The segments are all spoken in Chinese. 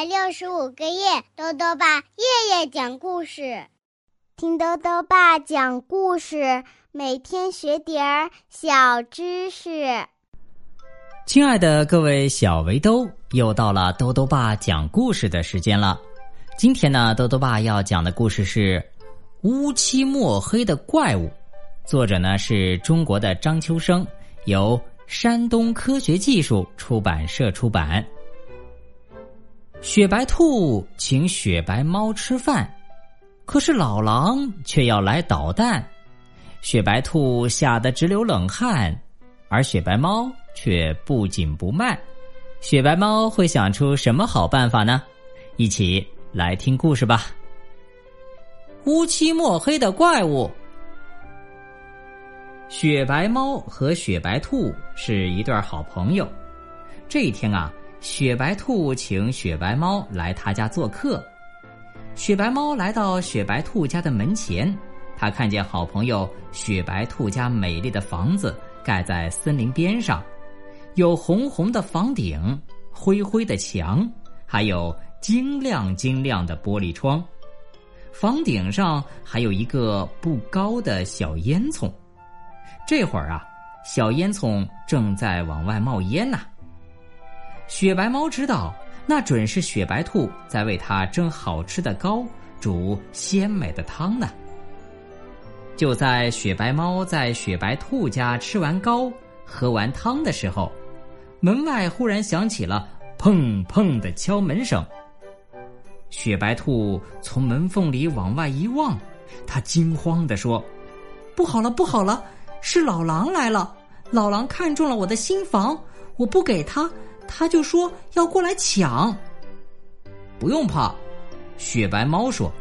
百六十五个夜，豆豆爸夜夜讲故事，听豆豆爸讲故事，每天学点儿小知识。亲爱的各位小围兜，又到了豆豆爸讲故事的时间了。今天呢，豆豆爸要讲的故事是《乌漆墨黑的怪物》，作者呢是中国的张秋生，由山东科学技术出版社出版。雪白兔请雪白猫吃饭，可是老狼却要来捣蛋，雪白兔吓得直流冷汗，而雪白猫却不紧不慢。雪白猫会想出什么好办法呢？一起来听故事吧。乌漆墨黑的怪物，雪白猫和雪白兔是一对好朋友。这一天啊。雪白兔请雪白猫来他家做客。雪白猫来到雪白兔家的门前，他看见好朋友雪白兔家美丽的房子盖在森林边上，有红红的房顶、灰灰的墙，还有晶亮晶亮的玻璃窗。房顶上还有一个不高的小烟囱。这会儿啊，小烟囱正在往外冒烟呢。雪白猫知道，那准是雪白兔在为它蒸好吃的糕、煮鲜美的汤呢。就在雪白猫在雪白兔家吃完糕、喝完汤的时候，门外忽然响起了砰砰的敲门声。雪白兔从门缝里往外一望，他惊慌地说：“不好了，不好了，是老狼来了！老狼看中了我的新房，我不给他。”他就说要过来抢，不用怕。雪白猫说：“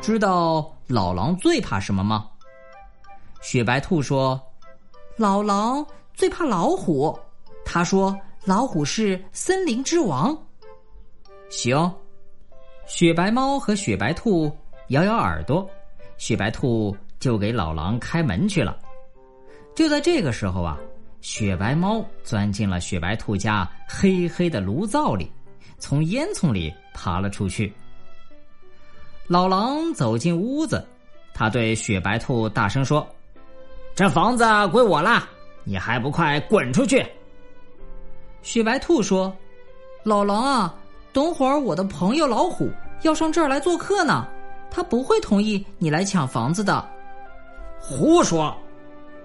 知道老狼最怕什么吗？”雪白兔说：“老狼最怕老虎。”他说：“老虎是森林之王。”行，雪白猫和雪白兔摇摇耳朵，雪白兔就给老狼开门去了。就在这个时候啊。雪白猫钻进了雪白兔家黑黑的炉灶里，从烟囱里爬了出去。老狼走进屋子，他对雪白兔大声说：“这房子归我了，你还不快滚出去！”雪白兔说：“老狼啊，等会儿我的朋友老虎要上这儿来做客呢，他不会同意你来抢房子的。”胡说！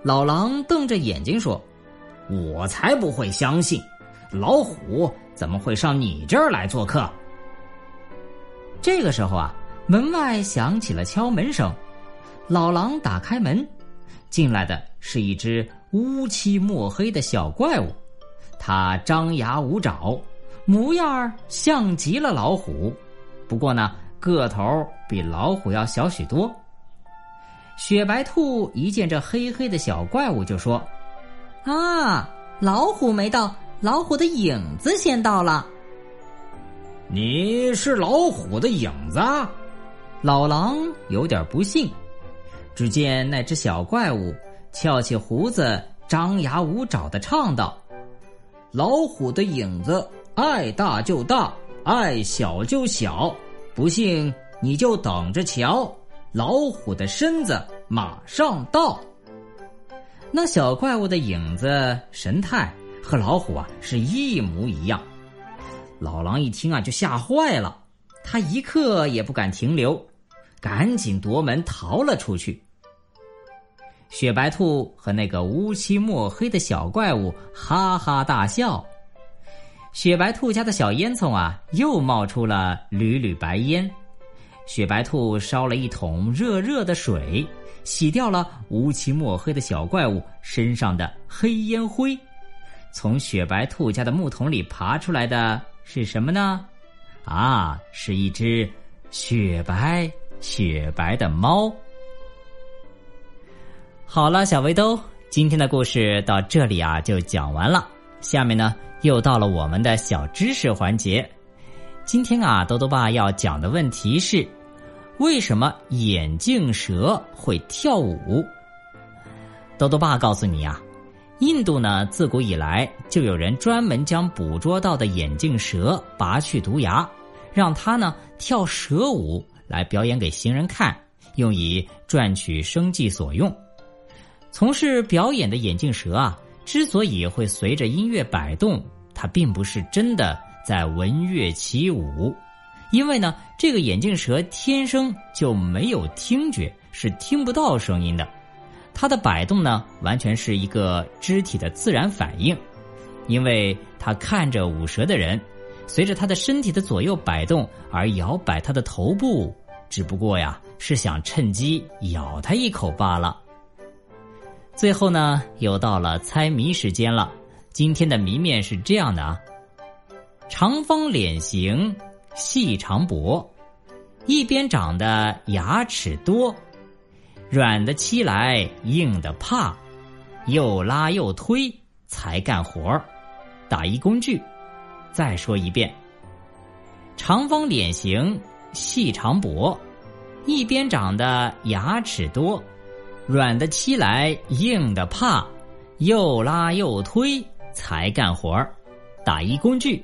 老狼瞪着眼睛说。我才不会相信，老虎怎么会上你这儿来做客？这个时候啊，门外响起了敲门声。老狼打开门，进来的是一只乌漆墨黑的小怪物。它张牙舞爪，模样像极了老虎，不过呢，个头比老虎要小许多。雪白兔一见这黑黑的小怪物，就说。啊，老虎没到，老虎的影子先到了。你是老虎的影子？老狼有点不信。只见那只小怪物翘起胡子，张牙舞爪的唱道：“老虎的影子爱大就大，爱小就小，不信你就等着瞧，老虎的身子马上到。”那小怪物的影子神态和老虎啊是一模一样，老狼一听啊就吓坏了，他一刻也不敢停留，赶紧夺门逃了出去。雪白兔和那个乌漆墨黑的小怪物哈哈大笑，雪白兔家的小烟囱啊又冒出了缕缕白烟，雪白兔烧了一桶热热的水。洗掉了乌漆墨黑的小怪物身上的黑烟灰，从雪白兔家的木桶里爬出来的是什么呢？啊，是一只雪白雪白的猫。好了，小围兜，今天的故事到这里啊就讲完了。下面呢又到了我们的小知识环节。今天啊，多多爸要讲的问题是。为什么眼镜蛇会跳舞？豆豆爸告诉你啊，印度呢自古以来就有人专门将捕捉到的眼镜蛇拔去毒牙，让它呢跳蛇舞来表演给行人看，用以赚取生计所用。从事表演的眼镜蛇啊，之所以会随着音乐摆动，它并不是真的在闻乐起舞，因为呢，这个眼镜蛇天生就没有听觉，是听不到声音的。它的摆动呢，完全是一个肢体的自然反应，因为它看着舞蛇的人，随着他的身体的左右摆动而摇摆他的头部，只不过呀，是想趁机咬他一口罢了。最后呢，又到了猜谜时间了。今天的谜面是这样的啊：长方脸型，细长脖，一边长的牙齿多。软的欺来，硬的怕，又拉又推才干活儿。打一工具，再说一遍。长方脸型，细长脖，一边长的牙齿多，软的欺来，硬的怕，又拉又推才干活儿。打一工具，